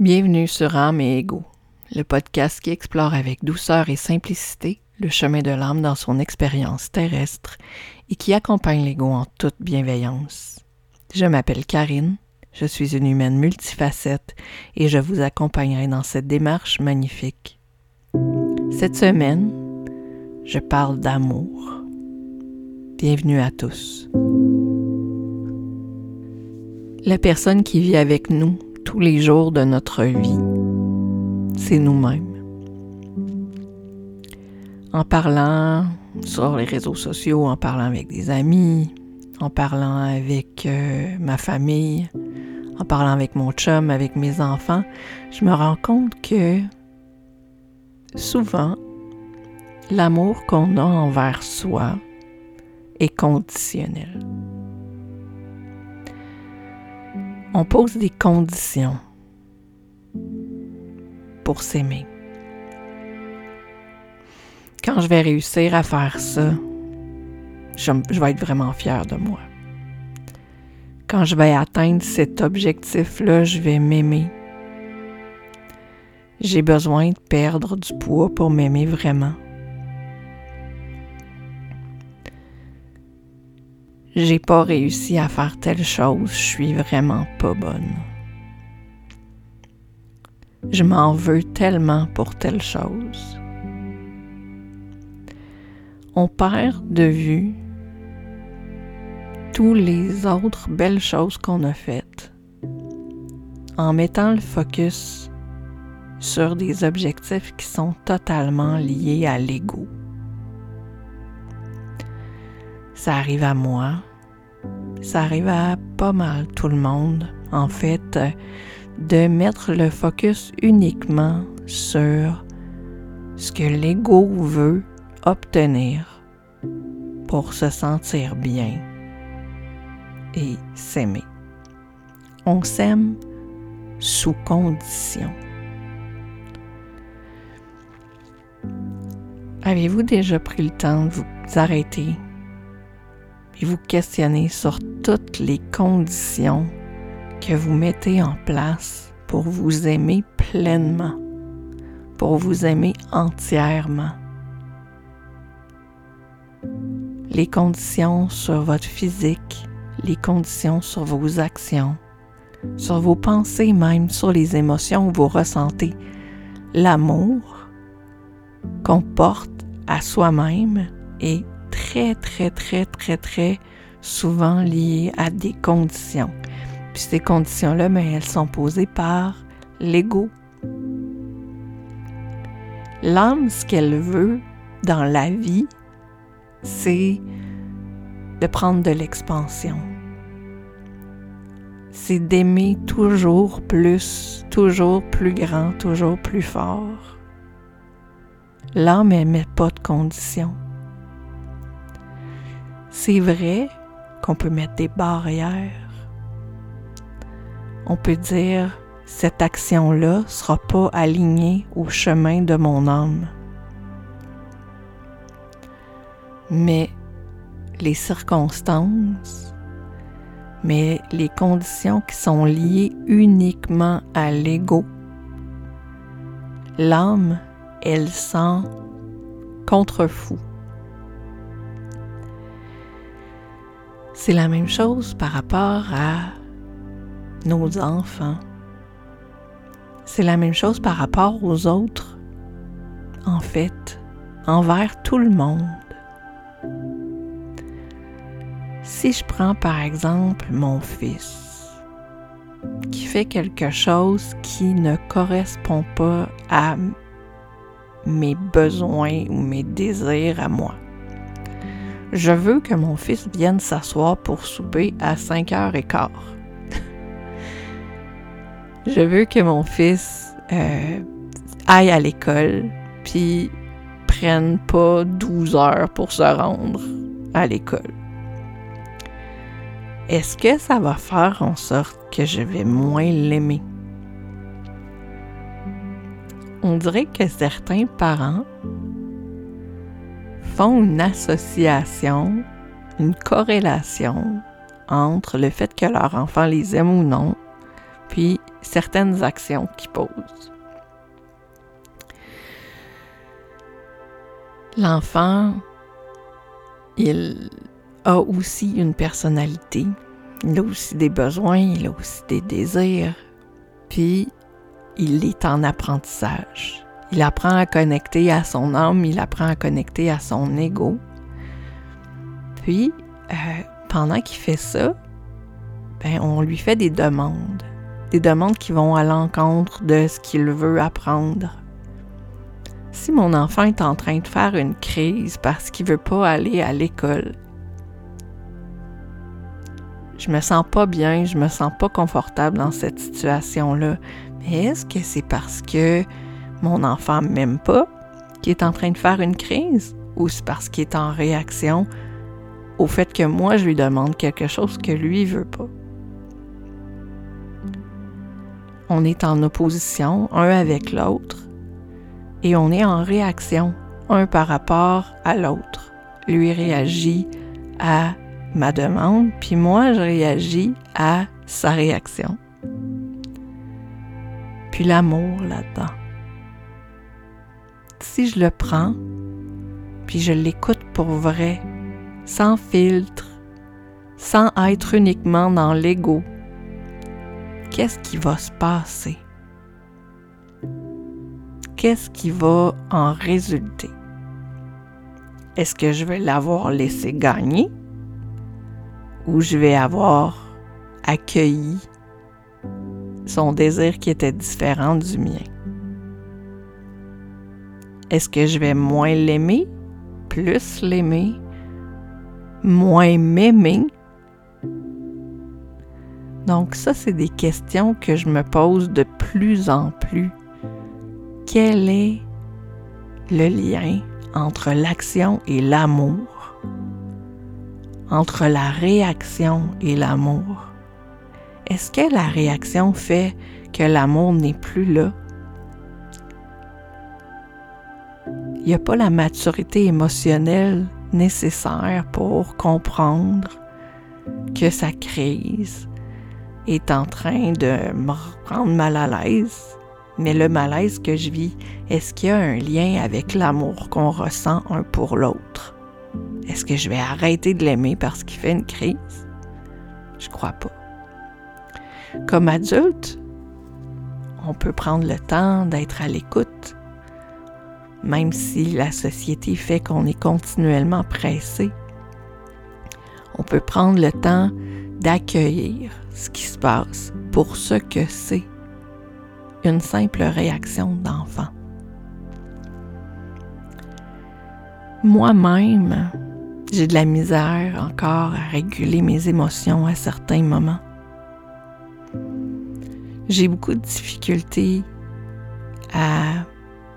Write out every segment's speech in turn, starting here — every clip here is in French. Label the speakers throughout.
Speaker 1: Bienvenue sur Âme et Ego, le podcast qui explore avec douceur et simplicité le chemin de l'âme dans son expérience terrestre et qui accompagne l'ego en toute bienveillance. Je m'appelle Karine, je suis une humaine multifacette et je vous accompagnerai dans cette démarche magnifique. Cette semaine, je parle d'amour. Bienvenue à tous. La personne qui vit avec nous tous les jours de notre vie, c'est nous-mêmes. En parlant sur les réseaux sociaux, en parlant avec des amis, en parlant avec euh, ma famille, en parlant avec mon chum, avec mes enfants, je me rends compte que souvent, l'amour qu'on a envers soi est conditionnel. On pose des conditions pour s'aimer. Quand je vais réussir à faire ça, je, vais être vraiment fière de moi. Quand je vais atteindre cet objectif-là, je vais m'aimer. J'ai besoin de perdre du poids pour m'aimer vraiment. J'ai pas réussi à faire telle chose, je suis vraiment pas bonne. Je m'en veux tellement pour telle chose. On perd de vue tous les autres belles choses qu'on a faites en mettant le focus sur des objectifs qui sont totalement liés à l'ego. Ça arrive à moi. Ça arrive à pas mal tout le monde, en fait, de mettre le focus uniquement sur ce que l'ego veut obtenir pour se sentir bien et s'aimer. On s'aime sous condition. Avez-vous déjà pris le temps de vous arrêter? Et vous questionner sur toutes les conditions que vous mettez en place pour vous aimer pleinement, pour vous aimer entièrement. Les conditions sur votre physique, les conditions sur vos actions, sur vos pensées même, sur les émotions que vous ressentez. L'amour qu'on porte à soi-même est très, très, très, très, très souvent liées à des conditions. Puis ces conditions-là, mais ben, elles sont posées par l'ego. L'âme, ce qu'elle veut dans la vie, c'est de prendre de l'expansion. C'est d'aimer toujours plus, toujours plus grand, toujours plus fort. L'âme, elle met pas de conditions. C'est vrai qu'on peut mettre des barrières. On peut dire cette action-là ne sera pas alignée au chemin de mon âme. Mais les circonstances, mais les conditions qui sont liées uniquement à l'ego, l'âme, elle s'en contrefou. C'est la même chose par rapport à nos enfants. C'est la même chose par rapport aux autres. En fait, envers tout le monde. Si je prends par exemple mon fils qui fait quelque chose qui ne correspond pas à mes besoins ou mes désirs à moi, je veux que mon fils vienne s'asseoir pour souper à 5 h et quart. Je veux que mon fils euh, aille à l'école, puis prenne pas 12 heures pour se rendre à l'école. Est-ce que ça va faire en sorte que je vais moins l'aimer? On dirait que certains parents font une association, une corrélation entre le fait que leur enfant les aime ou non, puis certaines actions qu'il pose. L'enfant, il a aussi une personnalité, il a aussi des besoins, il a aussi des désirs, puis il est en apprentissage. Il apprend à connecter à son âme, il apprend à connecter à son ego. Puis, euh, pendant qu'il fait ça, ben, on lui fait des demandes. Des demandes qui vont à l'encontre de ce qu'il veut apprendre. Si mon enfant est en train de faire une crise parce qu'il veut pas aller à l'école, je me sens pas bien, je me sens pas confortable dans cette situation-là. Mais est-ce que c'est parce que mon enfant m'aime pas qui est en train de faire une crise ou c'est parce qu'il est en réaction au fait que moi je lui demande quelque chose que lui veut pas. On est en opposition un avec l'autre et on est en réaction un par rapport à l'autre. Lui réagit à ma demande, puis moi je réagis à sa réaction. Puis l'amour là-dedans si je le prends, puis je l'écoute pour vrai, sans filtre, sans être uniquement dans l'ego, qu'est-ce qui va se passer? Qu'est-ce qui va en résulter? Est-ce que je vais l'avoir laissé gagner ou je vais avoir accueilli son désir qui était différent du mien? Est-ce que je vais moins l'aimer, plus l'aimer, moins m'aimer? Donc ça, c'est des questions que je me pose de plus en plus. Quel est le lien entre l'action et l'amour? Entre la réaction et l'amour? Est-ce que la réaction fait que l'amour n'est plus là? Il n'y a pas la maturité émotionnelle nécessaire pour comprendre que sa crise est en train de me rendre mal à l'aise. Mais le malaise que je vis, est-ce qu'il y a un lien avec l'amour qu'on ressent un pour l'autre? Est-ce que je vais arrêter de l'aimer parce qu'il fait une crise? Je crois pas. Comme adulte, on peut prendre le temps d'être à l'écoute même si la société fait qu'on est continuellement pressé. On peut prendre le temps d'accueillir ce qui se passe pour ce que c'est, une simple réaction d'enfant. Moi-même, j'ai de la misère encore à réguler mes émotions à certains moments. J'ai beaucoup de difficultés à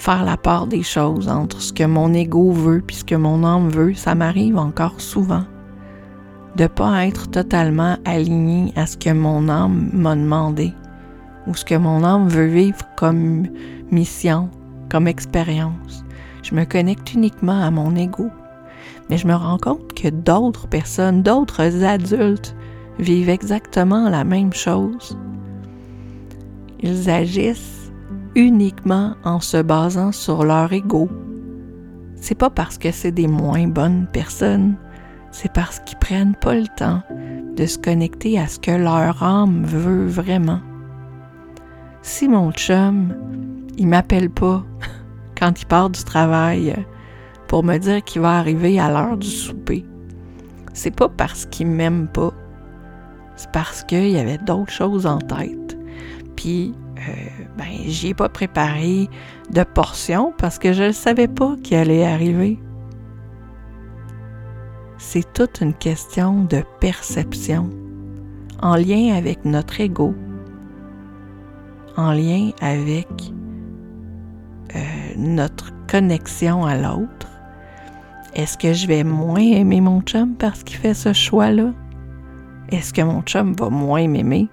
Speaker 1: faire la part des choses entre ce que mon ego veut et ce que mon âme veut, ça m'arrive encore souvent de pas être totalement aligné à ce que mon âme m'a demandé ou ce que mon âme veut vivre comme mission, comme expérience. Je me connecte uniquement à mon ego, mais je me rends compte que d'autres personnes, d'autres adultes vivent exactement la même chose. Ils agissent uniquement en se basant sur leur ego. C'est pas parce que c'est des moins bonnes personnes, c'est parce qu'ils prennent pas le temps de se connecter à ce que leur âme veut vraiment. Si mon chum, il m'appelle pas quand il part du travail pour me dire qu'il va arriver à l'heure du souper, c'est pas parce qu'il m'aime pas, c'est parce qu'il y avait d'autres choses en tête. Puis euh, ben, j'y ai pas préparé de portion parce que je ne savais pas qu'il allait arriver. C'est toute une question de perception en lien avec notre ego, en lien avec euh, notre connexion à l'autre. Est-ce que je vais moins aimer mon chum parce qu'il fait ce choix-là? Est-ce que mon chum va moins m'aimer?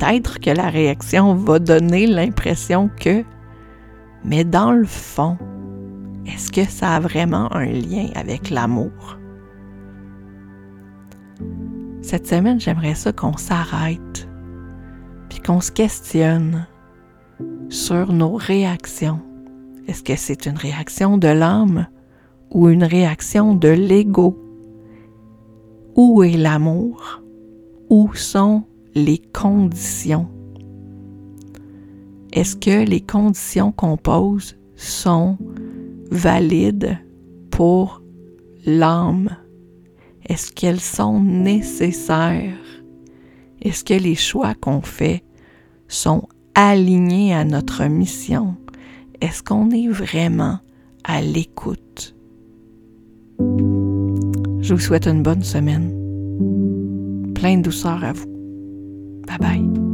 Speaker 1: Peut-être que la réaction va donner l'impression que, mais dans le fond, est-ce que ça a vraiment un lien avec l'amour? Cette semaine, j'aimerais ça qu'on s'arrête, puis qu'on se questionne sur nos réactions. Est-ce que c'est une réaction de l'âme ou une réaction de l'ego? Où est l'amour? Où sont les conditions? Est-ce que les conditions qu'on pose sont valides pour l'âme? Est-ce qu'elles sont nécessaires? Est-ce que les choix qu'on fait sont alignés à notre mission? Est-ce qu'on est vraiment à l'écoute? Je vous souhaite une bonne semaine. Plein de douceur à vous. Bye bye.